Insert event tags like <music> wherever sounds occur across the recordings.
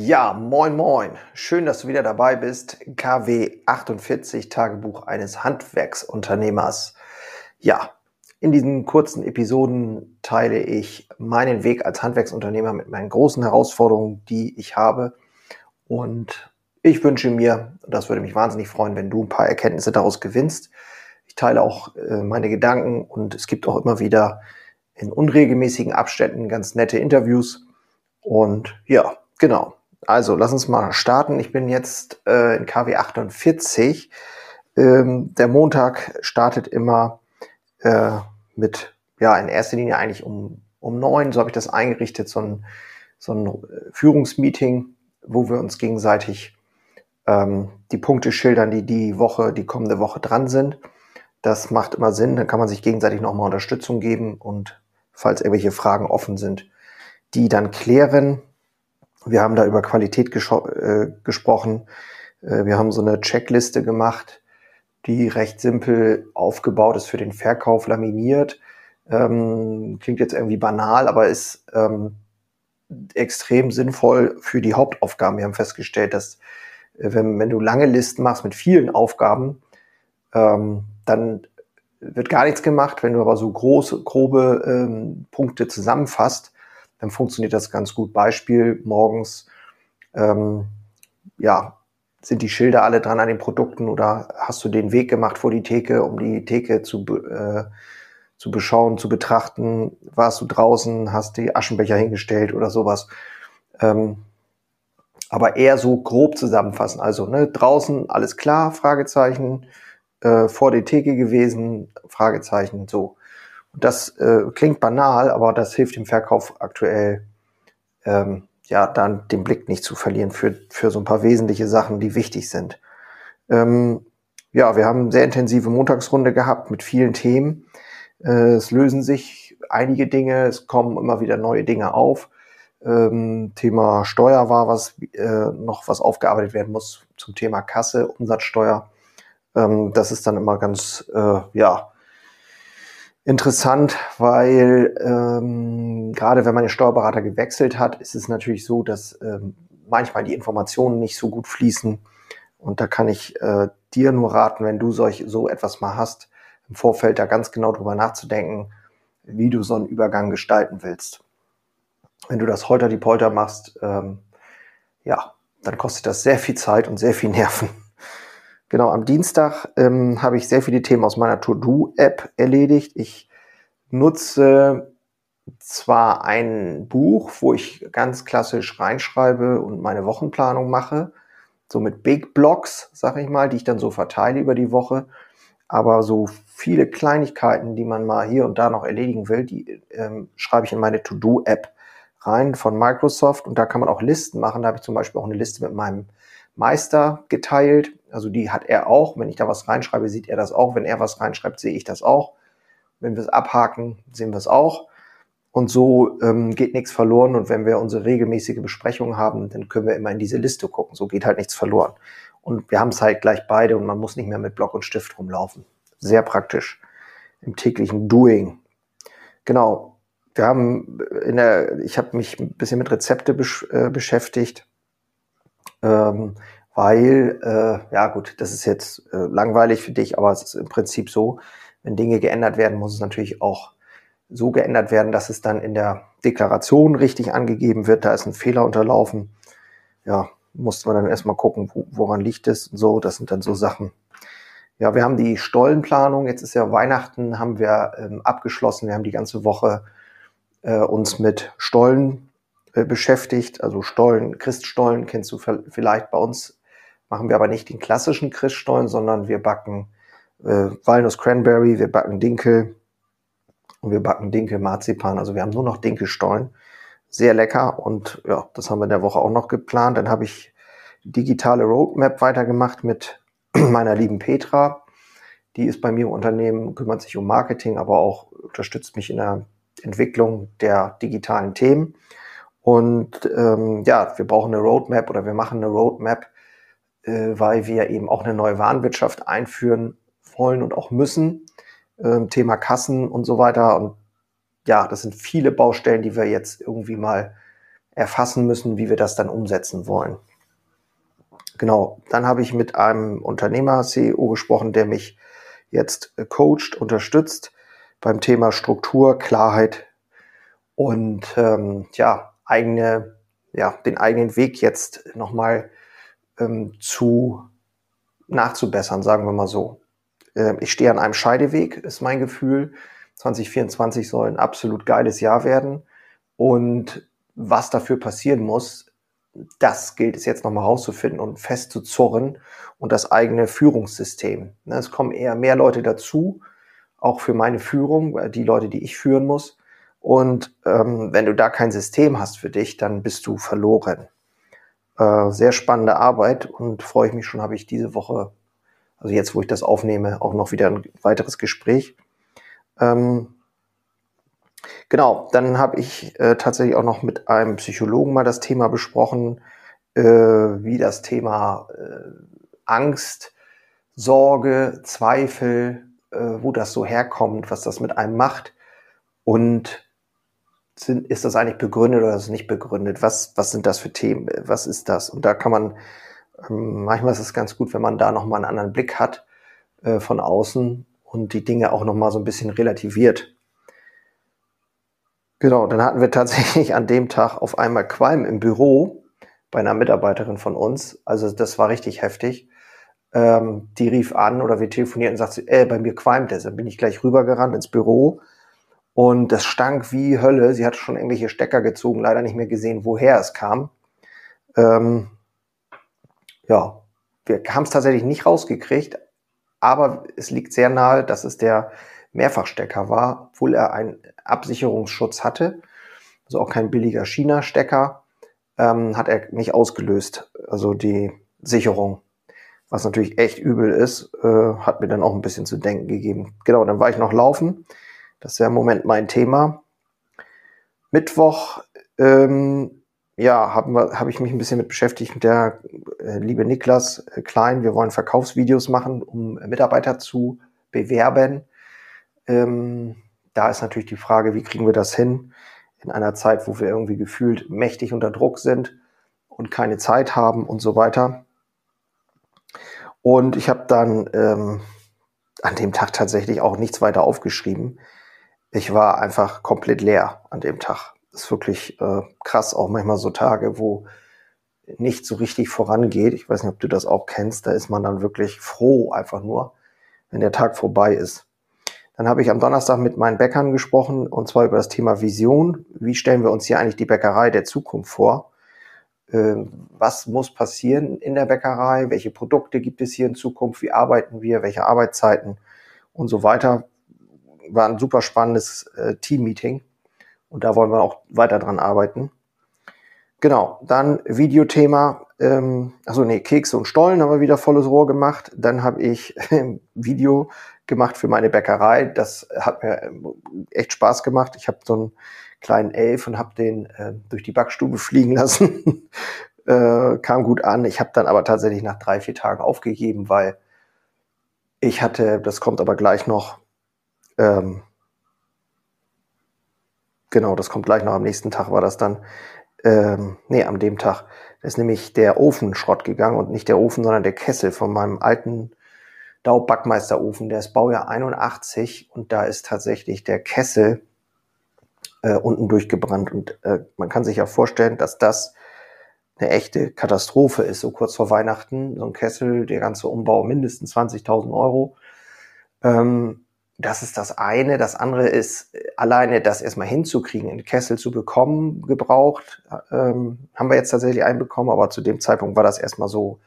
Ja, moin moin. Schön, dass du wieder dabei bist. KW 48 Tagebuch eines Handwerksunternehmers. Ja, in diesen kurzen Episoden teile ich meinen Weg als Handwerksunternehmer mit meinen großen Herausforderungen, die ich habe. Und ich wünsche mir, das würde mich wahnsinnig freuen, wenn du ein paar Erkenntnisse daraus gewinnst. Ich teile auch äh, meine Gedanken und es gibt auch immer wieder in unregelmäßigen Abständen ganz nette Interviews. Und ja, genau. Also, lass uns mal starten. Ich bin jetzt äh, in KW 48. Ähm, der Montag startet immer äh, mit, ja, in erster Linie eigentlich um, um neun. So habe ich das eingerichtet, so ein, so ein äh, Führungsmeeting, wo wir uns gegenseitig ähm, die Punkte schildern, die die Woche, die kommende Woche dran sind. Das macht immer Sinn. Dann kann man sich gegenseitig nochmal Unterstützung geben und falls irgendwelche Fragen offen sind, die dann klären. Wir haben da über Qualität äh, gesprochen. Äh, wir haben so eine Checkliste gemacht, die recht simpel aufgebaut ist für den Verkauf, laminiert. Ähm, klingt jetzt irgendwie banal, aber ist ähm, extrem sinnvoll für die Hauptaufgaben. Wir haben festgestellt, dass äh, wenn, wenn du lange Listen machst mit vielen Aufgaben, ähm, dann wird gar nichts gemacht. Wenn du aber so große, grobe ähm, Punkte zusammenfasst, dann funktioniert das ganz gut. Beispiel morgens, ähm, ja, sind die Schilder alle dran an den Produkten oder hast du den Weg gemacht vor die Theke, um die Theke zu, äh, zu beschauen, zu betrachten? Warst du draußen, hast die Aschenbecher hingestellt oder sowas? Ähm, aber eher so grob zusammenfassen. Also ne, draußen alles klar, Fragezeichen, äh, vor der Theke gewesen, Fragezeichen, so. Und das äh, klingt banal, aber das hilft dem Verkauf aktuell, ähm, ja, dann den Blick nicht zu verlieren für, für so ein paar wesentliche Sachen, die wichtig sind. Ähm, ja, wir haben sehr intensive Montagsrunde gehabt mit vielen Themen. Äh, es lösen sich einige Dinge, es kommen immer wieder neue Dinge auf. Ähm, Thema Steuer war was, äh, noch was aufgearbeitet werden muss zum Thema Kasse, Umsatzsteuer. Ähm, das ist dann immer ganz, äh, ja, interessant, weil ähm, gerade wenn man den Steuerberater gewechselt hat, ist es natürlich so, dass ähm, manchmal die Informationen nicht so gut fließen. Und da kann ich äh, dir nur raten, wenn du solch, so etwas mal hast, im Vorfeld da ganz genau drüber nachzudenken, wie du so einen Übergang gestalten willst. Wenn du das holter die Polter machst, ähm, ja, dann kostet das sehr viel Zeit und sehr viel Nerven. Genau, am Dienstag ähm, habe ich sehr viele Themen aus meiner To-Do-App erledigt. Ich nutze zwar ein Buch, wo ich ganz klassisch reinschreibe und meine Wochenplanung mache, so mit Big Blocks, sag ich mal, die ich dann so verteile über die Woche. Aber so viele Kleinigkeiten, die man mal hier und da noch erledigen will, die ähm, schreibe ich in meine To-Do-App rein von Microsoft. Und da kann man auch Listen machen. Da habe ich zum Beispiel auch eine Liste mit meinem Meister geteilt. Also die hat er auch. Wenn ich da was reinschreibe, sieht er das auch. Wenn er was reinschreibt, sehe ich das auch. Wenn wir es abhaken, sehen wir es auch. Und so ähm, geht nichts verloren. Und wenn wir unsere regelmäßige Besprechung haben, dann können wir immer in diese Liste gucken. So geht halt nichts verloren. Und wir haben es halt gleich beide und man muss nicht mehr mit Block und Stift rumlaufen. Sehr praktisch im täglichen Doing. Genau. Wir haben in der, ich habe mich ein bisschen mit Rezepte besch äh, beschäftigt ähm, weil, äh, ja gut, das ist jetzt äh, langweilig für dich, aber es ist im Prinzip so, wenn Dinge geändert werden, muss es natürlich auch so geändert werden, dass es dann in der Deklaration richtig angegeben wird. Da ist ein Fehler unterlaufen. Ja, musste man dann erstmal gucken, wo, woran liegt es und so. Das sind dann so Sachen. Ja, wir haben die Stollenplanung. Jetzt ist ja Weihnachten, haben wir ähm, abgeschlossen. Wir haben die ganze Woche äh, uns mit Stollen äh, beschäftigt. Also Stollen, Christstollen kennst du vielleicht bei uns. Machen wir aber nicht den klassischen Christstollen, sondern wir backen äh, Walnuss Cranberry, wir backen Dinkel und wir backen Dinkel Marzipan. Also wir haben nur noch Dinkelstollen. Sehr lecker und ja, das haben wir in der Woche auch noch geplant. Dann habe ich digitale Roadmap weitergemacht mit <clears throat> meiner lieben Petra. Die ist bei mir im Unternehmen, kümmert sich um Marketing, aber auch unterstützt mich in der Entwicklung der digitalen Themen. Und ähm, ja, wir brauchen eine Roadmap oder wir machen eine Roadmap, weil wir eben auch eine neue Warenwirtschaft einführen wollen und auch müssen. Ähm, Thema Kassen und so weiter. Und ja, das sind viele Baustellen, die wir jetzt irgendwie mal erfassen müssen, wie wir das dann umsetzen wollen. Genau, dann habe ich mit einem Unternehmer CEO gesprochen, der mich jetzt äh, coacht, unterstützt beim Thema Struktur, Klarheit und ähm, ja, eigene, ja, den eigenen Weg jetzt nochmal ähm, zu nachzubessern, sagen wir mal so. Äh, ich stehe an einem Scheideweg, ist mein Gefühl. 2024 soll ein absolut geiles Jahr werden. Und was dafür passieren muss, das gilt es jetzt nochmal rauszufinden und festzuzurren und das eigene Führungssystem. Ne, es kommen eher mehr Leute dazu, auch für meine Führung, die Leute, die ich führen muss. Und ähm, wenn du da kein System hast für dich, dann bist du verloren. Äh, sehr spannende Arbeit und freue ich mich schon, habe ich diese Woche, also jetzt, wo ich das aufnehme, auch noch wieder ein weiteres Gespräch. Ähm, Genau, dann habe ich äh, tatsächlich auch noch mit einem Psychologen mal das Thema besprochen, äh, wie das Thema äh, Angst, Sorge, Zweifel, äh, wo das so herkommt, was das mit einem macht und sind, ist das eigentlich begründet oder ist es nicht begründet? Was, was sind das für Themen? Was ist das? Und da kann man, ähm, manchmal ist es ganz gut, wenn man da nochmal einen anderen Blick hat äh, von außen und die Dinge auch nochmal so ein bisschen relativiert. Genau, dann hatten wir tatsächlich an dem Tag auf einmal Qualm im Büro bei einer Mitarbeiterin von uns. Also das war richtig heftig. Ähm, die rief an oder wir telefonierten und sagte, äh, bei mir qualmt es. Dann bin ich gleich rübergerannt ins Büro und das stank wie Hölle. Sie hatte schon irgendwelche Stecker gezogen, leider nicht mehr gesehen, woher es kam. Ähm, ja, wir haben es tatsächlich nicht rausgekriegt, aber es liegt sehr nahe, dass es der Mehrfachstecker war, obwohl er einen Absicherungsschutz hatte, also auch kein billiger China-Stecker, ähm, hat er nicht ausgelöst, also die Sicherung. Was natürlich echt übel ist, äh, hat mir dann auch ein bisschen zu denken gegeben. Genau, dann war ich noch laufen. Das ist ja im Moment mein Thema. Mittwoch, ähm, ja, habe hab ich mich ein bisschen mit beschäftigt mit der äh, liebe Niklas äh, Klein. Wir wollen Verkaufsvideos machen, um Mitarbeiter zu bewerben. Ähm, da ist natürlich die Frage, wie kriegen wir das hin in einer Zeit, wo wir irgendwie gefühlt mächtig unter Druck sind und keine Zeit haben und so weiter. Und ich habe dann ähm, an dem Tag tatsächlich auch nichts weiter aufgeschrieben. Ich war einfach komplett leer an dem Tag. Das ist wirklich äh, krass, auch manchmal so Tage, wo nicht so richtig vorangeht. Ich weiß nicht, ob du das auch kennst. Da ist man dann wirklich froh, einfach nur, wenn der Tag vorbei ist. Dann habe ich am Donnerstag mit meinen Bäckern gesprochen und zwar über das Thema Vision. Wie stellen wir uns hier eigentlich die Bäckerei der Zukunft vor? Ähm, was muss passieren in der Bäckerei? Welche Produkte gibt es hier in Zukunft? Wie arbeiten wir? Welche Arbeitszeiten? Und so weiter. War ein super spannendes äh, Team-Meeting und da wollen wir auch weiter dran arbeiten. Genau, dann Videothema. Ähm, also nee, Kekse und Stollen haben wir wieder volles Rohr gemacht. Dann habe ich Video gemacht für meine Bäckerei. Das hat mir ähm, echt Spaß gemacht. Ich habe so einen kleinen Elf und habe den äh, durch die Backstube fliegen lassen. <laughs> äh, kam gut an. Ich habe dann aber tatsächlich nach drei, vier Tagen aufgegeben, weil ich hatte, das kommt aber gleich noch, ähm, genau, das kommt gleich noch am nächsten Tag war das dann, ähm, nee, am dem Tag. Ist nämlich der Ofen Schrott gegangen und nicht der Ofen, sondern der Kessel von meinem alten Dau-Backmeisterofen, der ist Baujahr 81 und da ist tatsächlich der Kessel äh, unten durchgebrannt. Und äh, man kann sich ja vorstellen, dass das eine echte Katastrophe ist, so kurz vor Weihnachten. So ein Kessel, der ganze Umbau mindestens 20.000 Euro. Ähm, das ist das eine. Das andere ist alleine das erstmal hinzukriegen, einen Kessel zu bekommen, gebraucht. Ähm, haben wir jetzt tatsächlich einen bekommen, aber zu dem Zeitpunkt war das erstmal so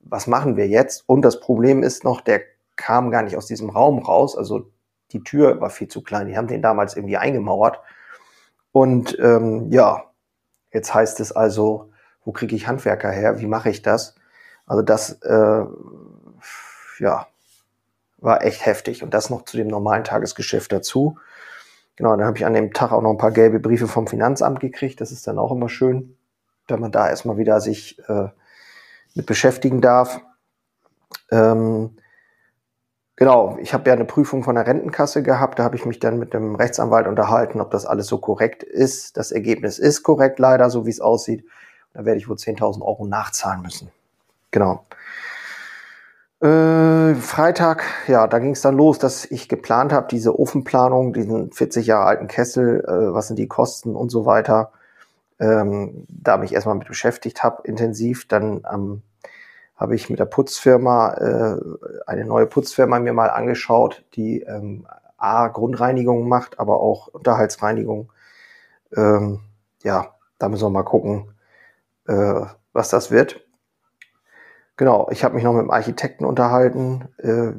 was machen wir jetzt? Und das Problem ist noch, der kam gar nicht aus diesem Raum raus. Also die Tür war viel zu klein. Die haben den damals irgendwie eingemauert. Und ähm, ja, jetzt heißt es also, wo kriege ich Handwerker her? Wie mache ich das? Also das, äh, ja, war echt heftig. Und das noch zu dem normalen Tagesgeschäft dazu. Genau, dann habe ich an dem Tag auch noch ein paar gelbe Briefe vom Finanzamt gekriegt. Das ist dann auch immer schön, wenn man da erstmal wieder sich äh, mit beschäftigen darf. Ähm, genau, ich habe ja eine Prüfung von der Rentenkasse gehabt. Da habe ich mich dann mit dem Rechtsanwalt unterhalten, ob das alles so korrekt ist. Das Ergebnis ist korrekt, leider, so wie es aussieht. Da werde ich wohl 10.000 Euro nachzahlen müssen. Genau. Äh, Freitag, ja, da ging es dann los, dass ich geplant habe, diese Ofenplanung, diesen 40 Jahre alten Kessel, äh, was sind die Kosten und so weiter, ähm, da mich erstmal mit beschäftigt habe, intensiv. Dann ähm, habe ich mit der Putzfirma äh, eine neue Putzfirma mir mal angeschaut, die ähm, A, Grundreinigung macht, aber auch Unterhaltsreinigung. Ähm, ja, da müssen wir mal gucken, äh, was das wird. Genau, ich habe mich noch mit dem Architekten unterhalten, äh,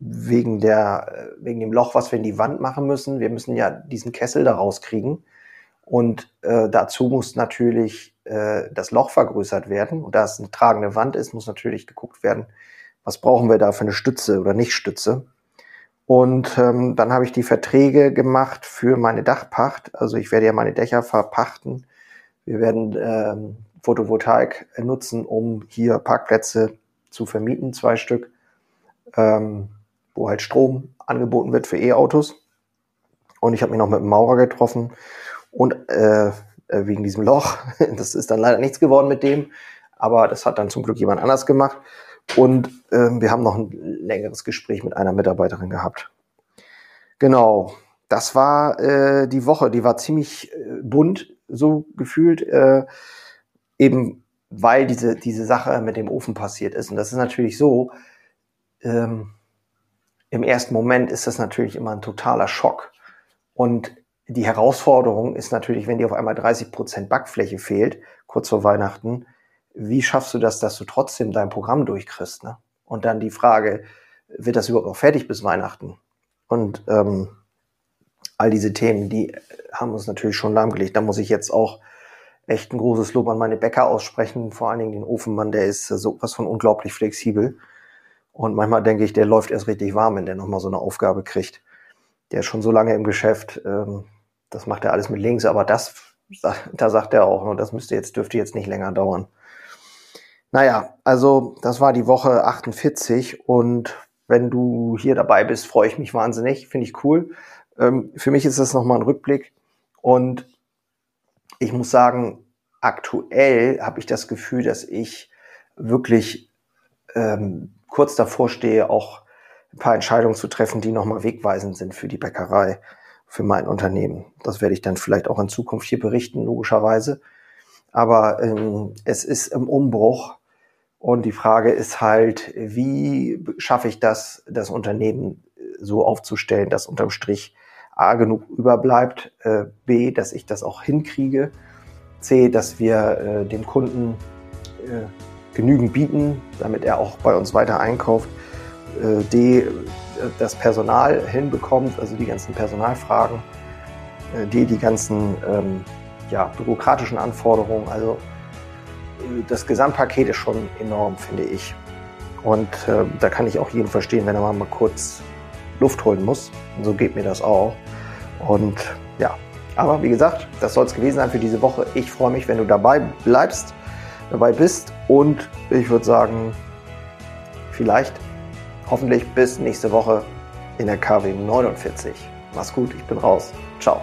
wegen, der, wegen dem Loch, was wir in die Wand machen müssen. Wir müssen ja diesen Kessel da rauskriegen. Und äh, dazu muss natürlich äh, das Loch vergrößert werden. Und da es eine tragende Wand ist, muss natürlich geguckt werden, was brauchen wir da für eine Stütze oder nicht Stütze. Und ähm, dann habe ich die Verträge gemacht für meine Dachpacht. Also ich werde ja meine Dächer verpachten. Wir werden ähm, Photovoltaik nutzen, um hier Parkplätze zu vermieten, zwei Stück, ähm, wo halt Strom angeboten wird für E-Autos. Und ich habe mich noch mit einem Maurer getroffen und äh, äh wegen diesem Loch, <laughs> das ist dann leider nichts geworden mit dem, aber das hat dann zum Glück jemand anders gemacht. Und äh, wir haben noch ein längeres Gespräch mit einer Mitarbeiterin gehabt. Genau, das war äh, die Woche, die war ziemlich äh, bunt, so gefühlt. Äh, eben weil diese, diese Sache mit dem Ofen passiert ist. Und das ist natürlich so, ähm, im ersten Moment ist das natürlich immer ein totaler Schock. Und die Herausforderung ist natürlich, wenn dir auf einmal 30 Prozent Backfläche fehlt, kurz vor Weihnachten, wie schaffst du das, dass du trotzdem dein Programm durchkriegst? Ne? Und dann die Frage, wird das überhaupt noch fertig bis Weihnachten? Und ähm, all diese Themen, die haben uns natürlich schon lahmgelegt. Da muss ich jetzt auch echt ein großes Lob an meine Bäcker aussprechen, vor allen Dingen den Ofenmann, der ist sowas von unglaublich flexibel. Und manchmal denke ich, der läuft erst richtig warm, wenn der nochmal so eine Aufgabe kriegt. Der ist schon so lange im Geschäft, ähm, das macht er alles mit links, aber das, da sagt er auch, das müsste jetzt, dürfte jetzt nicht länger dauern. Naja, also das war die Woche 48 und wenn du hier dabei bist, freue ich mich wahnsinnig, finde ich cool. Ähm, für mich ist das nochmal ein Rückblick und ich muss sagen, aktuell habe ich das Gefühl, dass ich wirklich ähm, kurz davor stehe, auch ein paar Entscheidungen zu treffen, die nochmal wegweisend sind für die Bäckerei, für mein Unternehmen. Das werde ich dann vielleicht auch in Zukunft hier berichten, logischerweise. Aber ähm, es ist im Umbruch und die Frage ist halt, wie schaffe ich das, das Unternehmen so aufzustellen, dass unterm Strich A genug überbleibt, äh, B, dass ich das auch hinkriege, C, dass wir äh, dem Kunden äh, genügend bieten, damit er auch bei uns weiter einkauft, D, das Personal hinbekommt, also die ganzen Personalfragen, D, die ganzen ähm, ja, bürokratischen Anforderungen, also das Gesamtpaket ist schon enorm, finde ich. Und da kann ich auch jeden verstehen, wenn er mal kurz Luft holen muss. Und so geht mir das auch. Und ja, aber wie gesagt, das soll es gewesen sein für diese Woche. Ich freue mich, wenn du dabei bleibst, dabei bist. Und ich würde sagen, vielleicht, hoffentlich bis nächste Woche in der KW 49. Mach's gut, ich bin raus. Ciao.